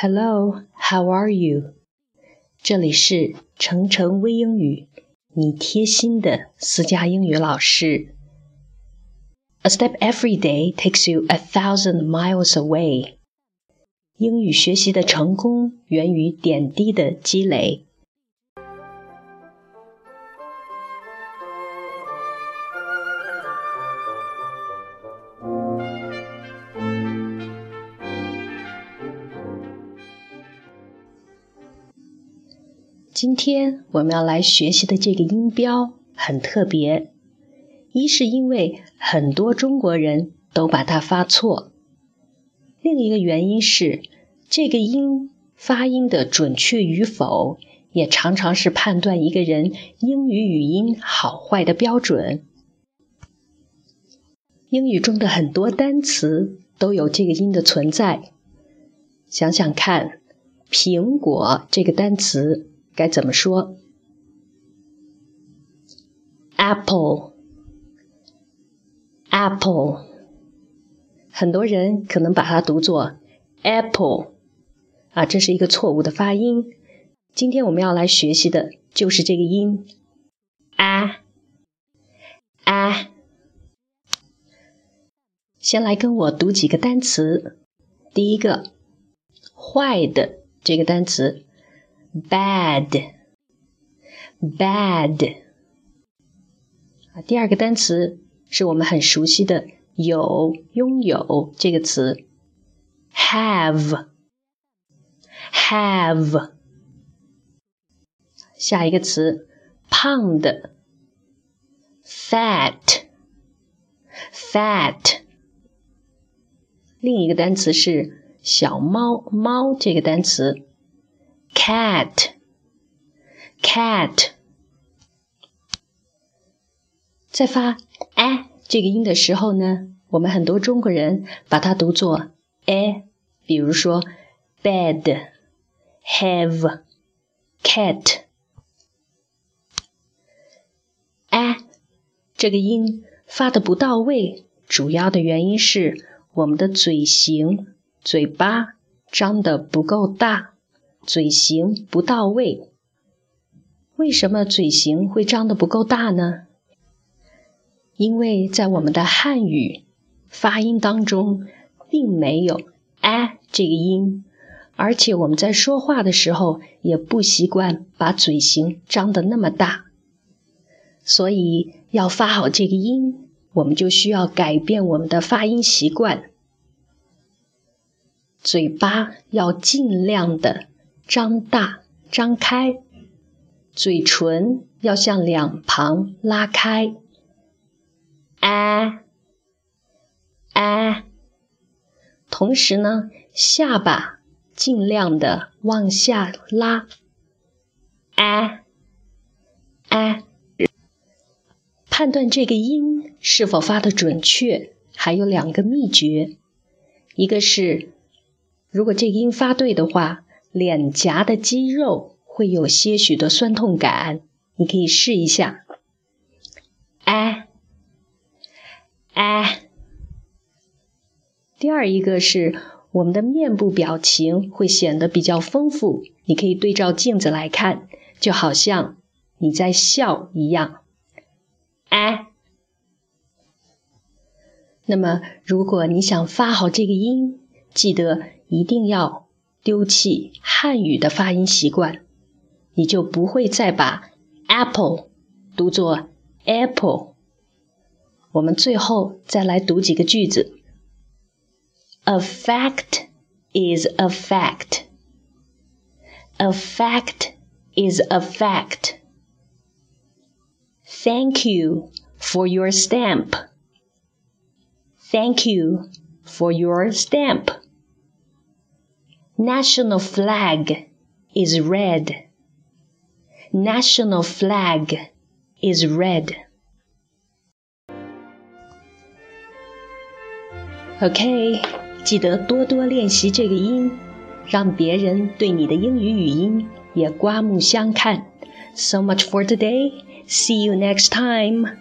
Hello, how are you? 这里是程程微英语，你贴心的私家英语老师。A step every day takes you a thousand miles away. 英语学习的成功源于点滴的积累。今天我们要来学习的这个音标很特别，一是因为很多中国人都把它发错，另一个原因是这个音发音的准确与否，也常常是判断一个人英语语音好坏的标准。英语中的很多单词都有这个音的存在，想想看，苹果这个单词。该怎么说？apple，apple，很多人可能把它读作 apple，啊，这是一个错误的发音。今天我们要来学习的就是这个音，a a。先来跟我读几个单词，第一个，坏的这个单词。Bad bad 啊，第二个单词是我们很熟悉的有拥有这个词，have have 下一个词胖的 fat fat 另一个单词是小猫猫这个单词。Cat. Cat. 在发 a 这个音的时候呢，我们很多中国人把它读作 a，比如说 bed have cat a 这个音发的不到位，主要的原因是我们的嘴型嘴巴张的不够大。嘴型不到位，为什么嘴型会张得不够大呢？因为在我们的汉语发音当中，并没有 a 这个音，而且我们在说话的时候也不习惯把嘴型张得那么大，所以要发好这个音，我们就需要改变我们的发音习惯，嘴巴要尽量的。张大，张开，嘴唇要向两旁拉开。啊啊，同时呢，下巴尽量的往下拉。啊啊，判断这个音是否发的准确，还有两个秘诀。一个是，如果这个音发对的话。脸颊的肌肉会有些许的酸痛感，你可以试一下。哎哎，第二一个是我们的面部表情会显得比较丰富，你可以对照镜子来看，就好像你在笑一样。哎，那么如果你想发好这个音，记得一定要。丢弃汉语的发音习惯，你就不会再把 apple 读作 apple。我们最后再来读几个句子：A fact is a fact. A fact is a fact. Thank you for your stamp. Thank you for your stamp. National flag is red. National flag is red. OK，记得多多练习这个音，让别人对你的英语语音也刮目相看。So much for today. See you next time.